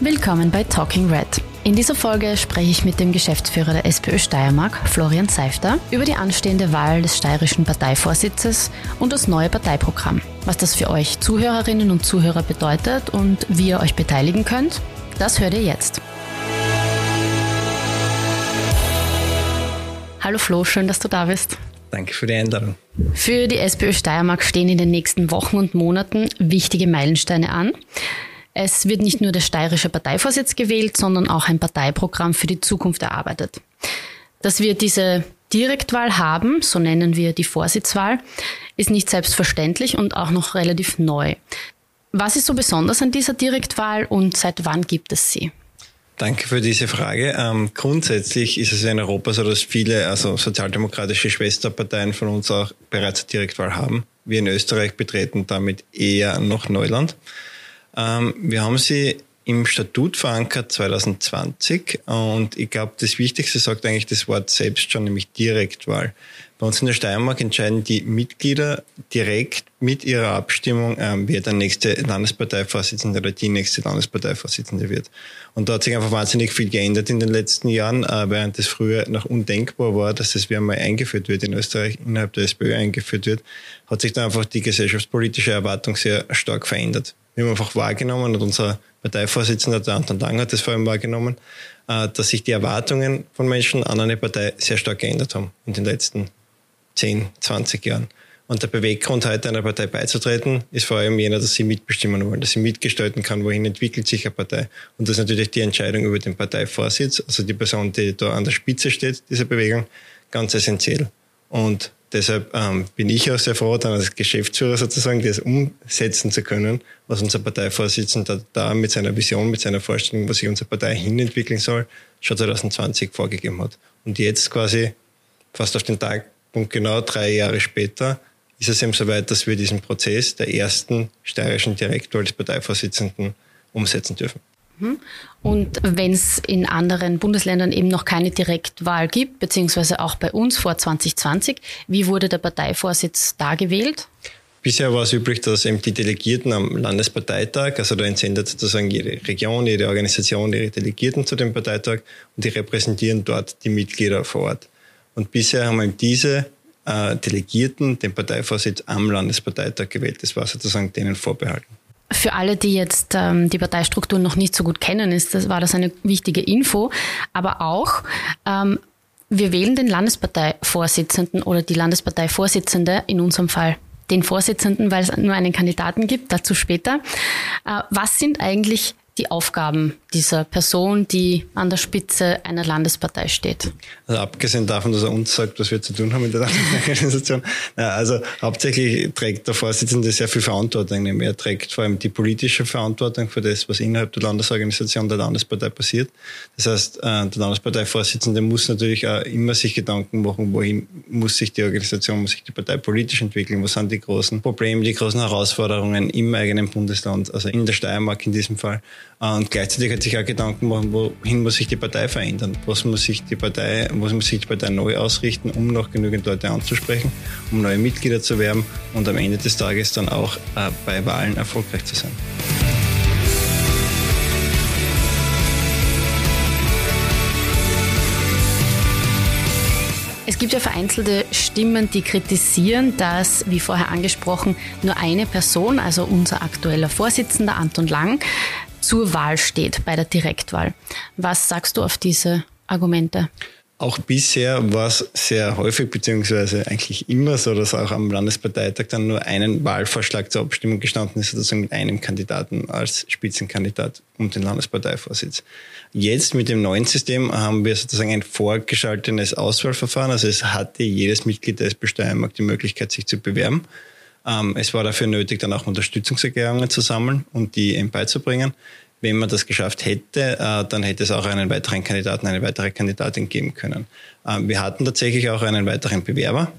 Willkommen bei Talking Red. In dieser Folge spreche ich mit dem Geschäftsführer der SPÖ Steiermark, Florian Seifter, über die anstehende Wahl des steirischen Parteivorsitzes und das neue Parteiprogramm. Was das für euch Zuhörerinnen und Zuhörer bedeutet und wie ihr euch beteiligen könnt, das hört ihr jetzt. Hallo Flo, schön, dass du da bist. Danke für die Einladung. Für die SPÖ Steiermark stehen in den nächsten Wochen und Monaten wichtige Meilensteine an. Es wird nicht nur der steirische Parteivorsitz gewählt, sondern auch ein Parteiprogramm für die Zukunft erarbeitet. Dass wir diese Direktwahl haben, so nennen wir die Vorsitzwahl, ist nicht selbstverständlich und auch noch relativ neu. Was ist so besonders an dieser Direktwahl und seit wann gibt es sie? Danke für diese Frage. Ähm, grundsätzlich ist es in Europa so, dass viele also sozialdemokratische Schwesterparteien von uns auch bereits Direktwahl haben. Wir in Österreich betreten damit eher noch Neuland. Ähm, wir haben sie im Statut verankert 2020 und ich glaube, das Wichtigste sagt eigentlich das Wort selbst schon, nämlich Direktwahl. Bei uns in der Steiermark entscheiden die Mitglieder direkt mit ihrer Abstimmung, ähm, wer der nächste Landesparteivorsitzende oder die nächste Landesparteivorsitzende wird. Und da hat sich einfach wahnsinnig viel geändert in den letzten Jahren, äh, während es früher noch undenkbar war, dass das wieder mal eingeführt wird in Österreich, innerhalb der SPÖ eingeführt wird, hat sich da einfach die gesellschaftspolitische Erwartung sehr stark verändert. Wir haben einfach wahrgenommen und unser Parteivorsitzender, der Anton Lang, hat das vor allem wahrgenommen, äh, dass sich die Erwartungen von Menschen an eine Partei sehr stark geändert haben in den letzten 10, 20 Jahren. Und der Beweggrund, heute einer Partei beizutreten, ist vor allem jener, dass sie mitbestimmen wollen, dass sie mitgestalten kann, wohin entwickelt sich eine Partei. Und das ist natürlich die Entscheidung über den Parteivorsitz, also die Person, die da an der Spitze steht, dieser Bewegung, ganz essentiell. Und deshalb ähm, bin ich auch sehr froh, dann als Geschäftsführer sozusagen das umsetzen zu können, was unser Parteivorsitzender da mit seiner Vision, mit seiner Vorstellung, wo sich unsere Partei hinentwickeln soll, schon 2020 vorgegeben hat. Und jetzt quasi fast auf den Tag und genau drei Jahre später ist es eben soweit, dass wir diesen Prozess der ersten steirischen Direktor des Parteivorsitzenden umsetzen dürfen. Mhm. Und wenn es in anderen Bundesländern eben noch keine Direktwahl gibt, beziehungsweise auch bei uns vor 2020, wie wurde der Parteivorsitz da gewählt? Bisher war es üblich, dass eben die Delegierten am Landesparteitag, also da entsendet sozusagen jede Region, jede Organisation ihre Delegierten zu dem Parteitag und die repräsentieren dort die Mitglieder vor Ort. Und bisher haben wir diese äh, Delegierten den Parteivorsitz am Landesparteitag gewählt. Das war sozusagen denen vorbehalten. Für alle, die jetzt ähm, die Parteistruktur noch nicht so gut kennen, ist das, war das eine wichtige Info. Aber auch, ähm, wir wählen den Landesparteivorsitzenden oder die Landesparteivorsitzende, in unserem Fall den Vorsitzenden, weil es nur einen Kandidaten gibt, dazu später. Äh, was sind eigentlich die Aufgaben dieser Person, die an der Spitze einer Landespartei steht? Also abgesehen davon, dass er uns sagt, was wir zu tun haben in der Landesparteiorganisation, also hauptsächlich trägt der Vorsitzende sehr viel Verantwortung. Er trägt vor allem die politische Verantwortung für das, was innerhalb der Landesorganisation der Landespartei passiert. Das heißt, äh, der Landesparteivorsitzende muss natürlich auch immer sich Gedanken machen, wohin muss sich die Organisation, muss sich die Partei politisch entwickeln, was sind die großen Probleme, die großen Herausforderungen im eigenen Bundesland, also in der Steiermark in diesem Fall. Und gleichzeitig hat sich auch Gedanken machen, wohin muss sich die Partei verändern? Was muss sich die Partei, was muss sich die Partei neu ausrichten, um noch genügend Leute anzusprechen, um neue Mitglieder zu werben und am Ende des Tages dann auch äh, bei Wahlen erfolgreich zu sein. Es gibt ja vereinzelte Stimmen, die kritisieren, dass, wie vorher angesprochen, nur eine Person, also unser aktueller Vorsitzender Anton Lang, zur Wahl steht bei der Direktwahl. Was sagst du auf diese Argumente? Auch bisher war es sehr häufig, beziehungsweise eigentlich immer so, dass auch am Landesparteitag dann nur einen Wahlvorschlag zur Abstimmung gestanden ist, sozusagen mit einem Kandidaten als Spitzenkandidat um den Landesparteivorsitz. Jetzt mit dem neuen System haben wir sozusagen ein vorgeschaltenes Auswahlverfahren. Also es hatte jedes Mitglied der SPÖ Steiermark die Möglichkeit, sich zu bewerben. Ähm, es war dafür nötig, dann auch Unterstützungserklärungen zu sammeln und die ihm beizubringen. Wenn man das geschafft hätte, äh, dann hätte es auch einen weiteren Kandidaten, eine weitere Kandidatin geben können. Ähm, wir hatten tatsächlich auch einen weiteren Bewerber,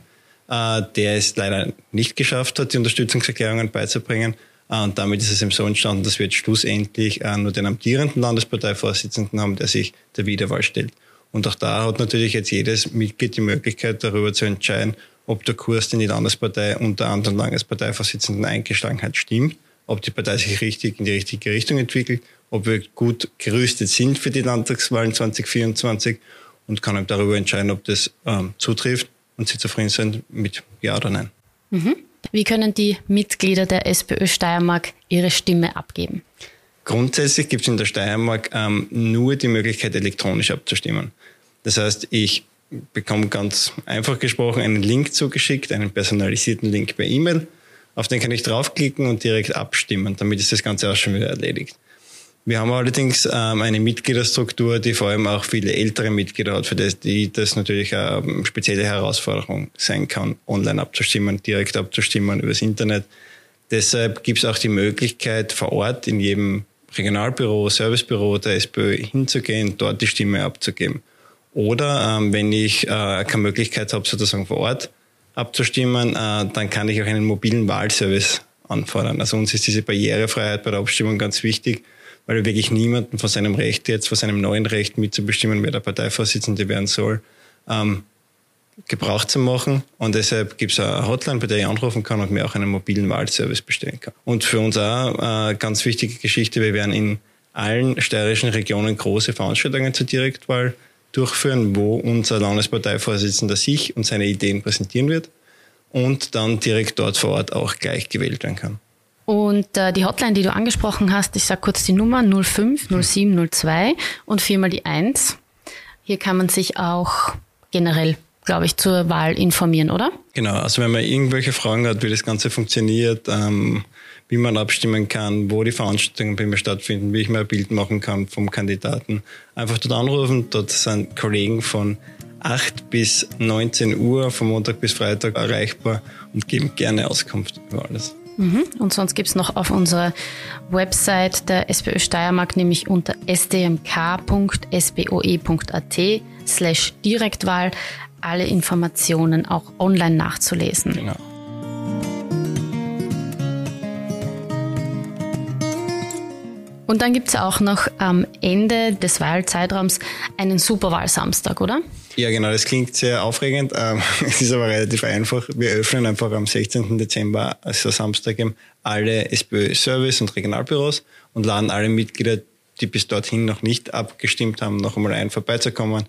äh, der es leider nicht geschafft hat, die Unterstützungserklärungen beizubringen. Äh, und damit ist es eben so entstanden, dass wir jetzt schlussendlich nur den amtierenden Landesparteivorsitzenden haben, der sich der Wiederwahl stellt. Und auch da hat natürlich jetzt jedes Mitglied die Möglichkeit, darüber zu entscheiden, ob der Kurs, den die Landespartei unter anderem Landesparteivorsitzenden eingeschlagen hat, stimmt ob die Partei sich richtig in die richtige Richtung entwickelt, ob wir gut gerüstet sind für die Landtagswahlen 2024 und kann eben darüber entscheiden, ob das ähm, zutrifft und sie zufrieden sind mit Ja oder Nein. Mhm. Wie können die Mitglieder der SPÖ Steiermark ihre Stimme abgeben? Grundsätzlich gibt es in der Steiermark ähm, nur die Möglichkeit, elektronisch abzustimmen. Das heißt, ich bekomme ganz einfach gesprochen einen Link zugeschickt, einen personalisierten Link per E-Mail. Auf den kann ich draufklicken und direkt abstimmen. Damit ist das Ganze auch schon wieder erledigt. Wir haben allerdings ähm, eine Mitgliederstruktur, die vor allem auch viele ältere Mitglieder hat, für das, die das natürlich eine spezielle Herausforderung sein kann, online abzustimmen, direkt abzustimmen übers Internet. Deshalb gibt es auch die Möglichkeit, vor Ort in jedem Regionalbüro, Servicebüro der SPÖ hinzugehen, dort die Stimme abzugeben. Oder ähm, wenn ich äh, keine Möglichkeit habe, sozusagen vor Ort abzustimmen, äh, dann kann ich auch einen mobilen Wahlservice anfordern. Also uns ist diese Barrierefreiheit bei der Abstimmung ganz wichtig weil wirklich niemanden von seinem Recht jetzt, von seinem neuen Recht mitzubestimmen, wer der Parteivorsitzende werden soll, ähm, Gebrauch zu machen. Und deshalb gibt es eine Hotline, bei der ich anrufen kann und mir auch einen mobilen Wahlservice bestellen kann. Und für uns auch eine ganz wichtige Geschichte, wir werden in allen steirischen Regionen große Veranstaltungen zur Direktwahl durchführen, wo unser Landesparteivorsitzender sich und seine Ideen präsentieren wird und dann direkt dort vor Ort auch gleich gewählt werden kann. Und äh, die Hotline, die du angesprochen hast, ich sage kurz die Nummer 05 07 02 und viermal die 1. Hier kann man sich auch generell, glaube ich, zur Wahl informieren, oder? Genau, also wenn man irgendwelche Fragen hat, wie das Ganze funktioniert, ähm, wie man abstimmen kann, wo die Veranstaltungen bei mir stattfinden, wie ich mir ein Bild machen kann vom Kandidaten, einfach dort anrufen. Dort sind Kollegen von 8 bis 19 Uhr, von Montag bis Freitag erreichbar und geben gerne Auskunft über alles. Mhm. Und sonst gibt es noch auf unserer Website der SPÖ Steiermark, nämlich unter sdmk.sboe.at slash Direktwahl alle Informationen auch online nachzulesen. Genau. Und dann gibt es auch noch am Ende des Wahlzeitraums einen Superwahlsamstag, oder? Ja, genau, das klingt sehr aufregend. Ähm, es ist aber relativ einfach. Wir öffnen einfach am 16. Dezember, also Samstag, alle SPÖ-Service- und Regionalbüros und laden alle Mitglieder, die bis dorthin noch nicht abgestimmt haben, noch einmal ein, vorbeizukommen,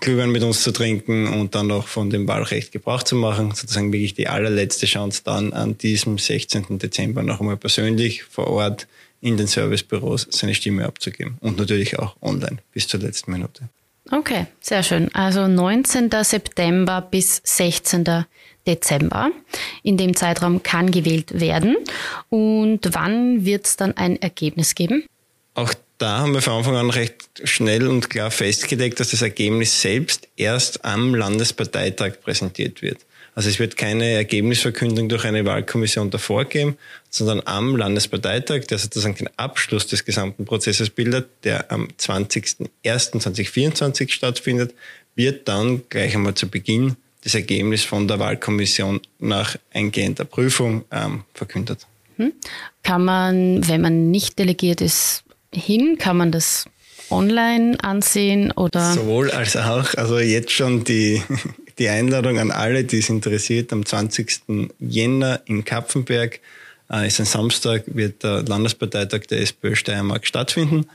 Glühwein mit uns zu trinken und dann noch von dem Wahlrecht Gebrauch zu machen. Sozusagen wirklich die allerletzte Chance dann an diesem 16. Dezember noch einmal persönlich vor Ort in den Servicebüros seine Stimme abzugeben und natürlich auch online bis zur letzten Minute. Okay, sehr schön. Also 19. September bis 16. Dezember. In dem Zeitraum kann gewählt werden. Und wann wird es dann ein Ergebnis geben? Auch da haben wir von Anfang an recht schnell und klar festgelegt, dass das Ergebnis selbst erst am Landesparteitag präsentiert wird. Also es wird keine Ergebnisverkündung durch eine Wahlkommission davor geben, sondern am Landesparteitag, der sozusagen den Abschluss des gesamten Prozesses bildet, der am 20.01.2024 stattfindet, wird dann gleich einmal zu Beginn das Ergebnis von der Wahlkommission nach eingehender Prüfung ähm, verkündet. Hm? Kann man, wenn man nicht delegiert ist, hin, kann man das online ansehen oder? Sowohl als auch. Also jetzt schon die die Einladung an alle, die es interessiert, am 20. Jänner in Kapfenberg, äh, ist ein Samstag, wird der Landesparteitag der SPÖ Steiermark stattfinden.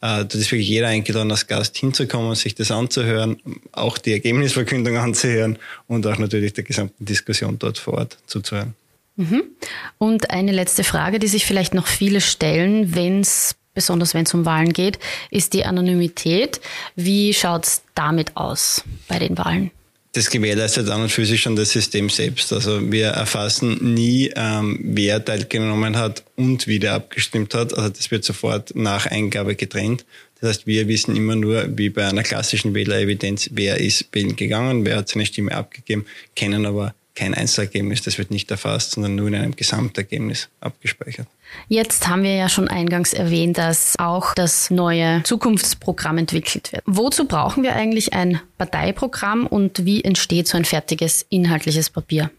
Äh, da ist wirklich jeder eingeladen, als Gast hinzukommen, sich das anzuhören, auch die Ergebnisverkündung anzuhören und auch natürlich der gesamten Diskussion dort vor Ort zuzuhören. Mhm. Und eine letzte Frage, die sich vielleicht noch viele stellen, wenn es besonders wenn es um Wahlen geht, ist die Anonymität. Wie schaut es damit aus bei den Wahlen? das gewährleistet an und für sich schon das System selbst. Also wir erfassen nie, ähm, wer teilgenommen hat und wie der abgestimmt hat. Also das wird sofort nach Eingabe getrennt. Das heißt, wir wissen immer nur, wie bei einer klassischen Wählerevidenz, wer ist wählen gegangen, wer hat seine Stimme abgegeben, kennen aber kein Einzelergebnis, das wird nicht erfasst, sondern nur in einem Gesamtergebnis abgespeichert. Jetzt haben wir ja schon eingangs erwähnt, dass auch das neue Zukunftsprogramm entwickelt wird. Wozu brauchen wir eigentlich ein Parteiprogramm und wie entsteht so ein fertiges inhaltliches Papier?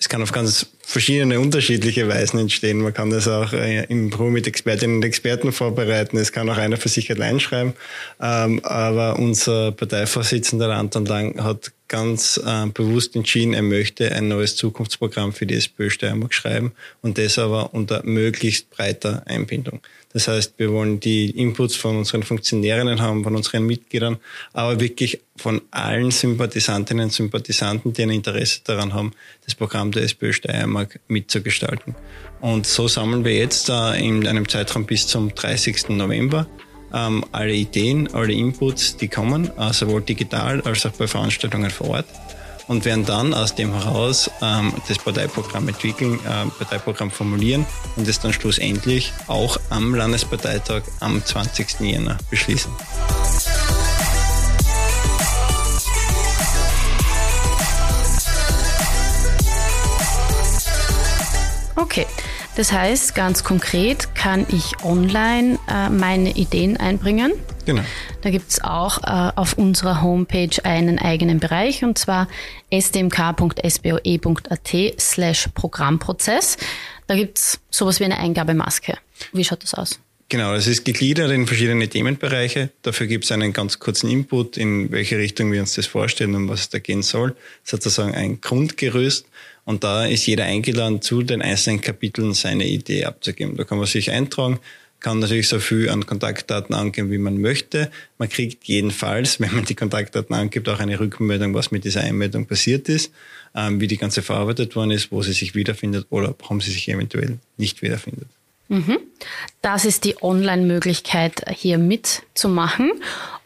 Es kann auf ganz verschiedene unterschiedliche Weisen entstehen. Man kann das auch äh, im Büro mit Expertinnen und Experten vorbereiten. Es kann auch einer für sich allein schreiben. Ähm, aber unser Parteivorsitzender Anton Lang hat ganz äh, bewusst entschieden, er möchte ein neues Zukunftsprogramm für die SPÖ Steiermark schreiben und das aber unter möglichst breiter Einbindung. Das heißt, wir wollen die Inputs von unseren Funktionärinnen haben, von unseren Mitgliedern, aber wirklich von allen Sympathisantinnen und Sympathisanten, die ein Interesse daran haben, das Programm der SPÖ Steiermark mitzugestalten. Und so sammeln wir jetzt äh, in einem Zeitraum bis zum 30. November ähm, alle Ideen, alle Inputs, die kommen, äh, sowohl digital als auch bei Veranstaltungen vor Ort und werden dann aus dem heraus ähm, das Parteiprogramm entwickeln, äh, Parteiprogramm formulieren und es dann schlussendlich auch am Landesparteitag am 20. Jänner beschließen. Okay, das heißt, ganz konkret kann ich online äh, meine Ideen einbringen. Genau. Da gibt es auch äh, auf unserer Homepage einen eigenen Bereich und zwar stmk.sboe.at slash Programmprozess. Da gibt es sowas wie eine Eingabemaske. Wie schaut das aus? Genau, es ist gegliedert in verschiedene Themenbereiche. Dafür gibt es einen ganz kurzen Input, in welche Richtung wir uns das vorstellen und was es da gehen soll. Sozusagen ein Grundgerüst. Und da ist jeder eingeladen, zu den einzelnen Kapiteln seine Idee abzugeben. Da kann man sich eintragen, kann natürlich so viel an Kontaktdaten angeben, wie man möchte. Man kriegt jedenfalls, wenn man die Kontaktdaten angibt, auch eine Rückmeldung, was mit dieser Einmeldung passiert ist, ähm, wie die ganze verarbeitet worden ist, wo sie sich wiederfindet oder warum sie sich eventuell nicht wiederfindet. Mhm. Das ist die Online-Möglichkeit, hier mitzumachen.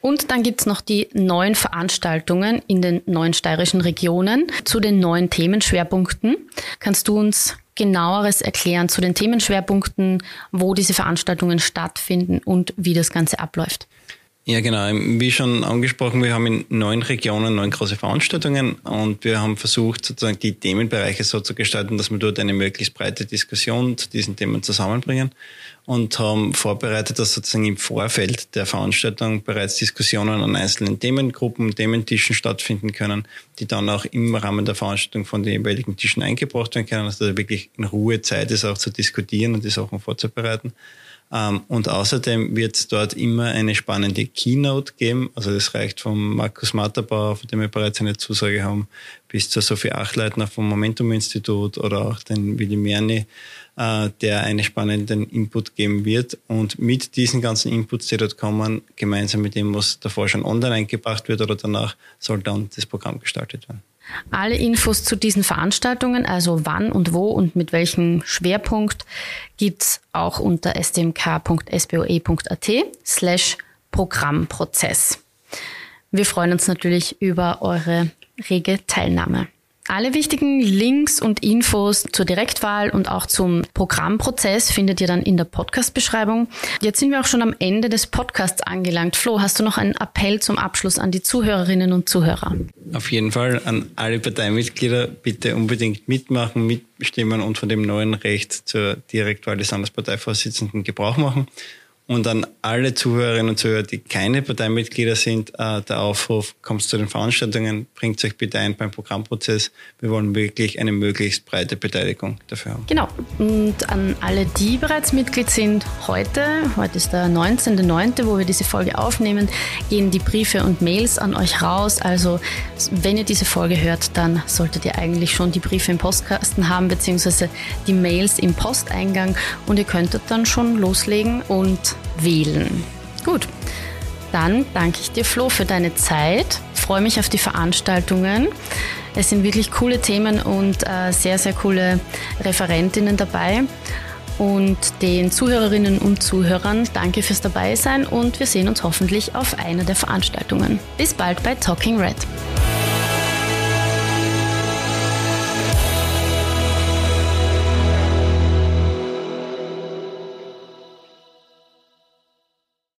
Und dann gibt's noch die neuen Veranstaltungen in den neuen steirischen Regionen zu den neuen Themenschwerpunkten. Kannst du uns genaueres erklären zu den Themenschwerpunkten, wo diese Veranstaltungen stattfinden und wie das Ganze abläuft? Ja, genau. Wie schon angesprochen, wir haben in neun Regionen neun große Veranstaltungen und wir haben versucht, sozusagen die Themenbereiche so zu gestalten, dass wir dort eine möglichst breite Diskussion zu diesen Themen zusammenbringen und haben vorbereitet, dass sozusagen im Vorfeld der Veranstaltung bereits Diskussionen an einzelnen Themengruppen, Thementischen stattfinden können, die dann auch im Rahmen der Veranstaltung von den jeweiligen Tischen eingebracht werden können, dass da wirklich in Ruhe Zeit ist, auch zu diskutieren und die Sachen vorzubereiten. Ähm, und außerdem wird es dort immer eine spannende Keynote geben. Also das reicht vom Markus Matterbauer, von dem wir bereits eine Zusage haben, bis zur Sophie Achleitner vom Momentum-Institut oder auch den Willi Merni, äh, der einen spannenden Input geben wird. Und mit diesen ganzen Inputs, die dort kommen, gemeinsam mit dem, was davor schon online eingebracht wird oder danach, soll dann das Programm gestaltet werden. Alle Infos zu diesen Veranstaltungen, also wann und wo und mit welchem Schwerpunkt, gibt's auch unter stmk.sboe.at slash Programmprozess. Wir freuen uns natürlich über eure rege Teilnahme. Alle wichtigen Links und Infos zur Direktwahl und auch zum Programmprozess findet ihr dann in der Podcast-Beschreibung. Jetzt sind wir auch schon am Ende des Podcasts angelangt. Flo, hast du noch einen Appell zum Abschluss an die Zuhörerinnen und Zuhörer? Auf jeden Fall an alle Parteimitglieder bitte unbedingt mitmachen, mitbestimmen und von dem neuen Recht zur Direktwahl des Landesparteivorsitzenden Gebrauch machen. Und an alle Zuhörerinnen und Zuhörer, die keine Parteimitglieder sind, äh, der Aufruf, kommt zu den Veranstaltungen, bringt euch bitte ein beim Programmprozess. Wir wollen wirklich eine möglichst breite Beteiligung dafür haben. Genau. Und an alle, die bereits Mitglied sind, heute, heute ist der 19.09., wo wir diese Folge aufnehmen, gehen die Briefe und Mails an euch raus. Also wenn ihr diese Folge hört, dann solltet ihr eigentlich schon die Briefe im Postkasten haben, beziehungsweise die Mails im Posteingang und ihr könntet dann schon loslegen und wählen. Gut, dann danke ich dir, Flo, für deine Zeit. Freue mich auf die Veranstaltungen. Es sind wirklich coole Themen und äh, sehr, sehr coole Referentinnen dabei. Und den Zuhörerinnen und Zuhörern danke fürs Dabeisein und wir sehen uns hoffentlich auf einer der Veranstaltungen. Bis bald bei Talking Red.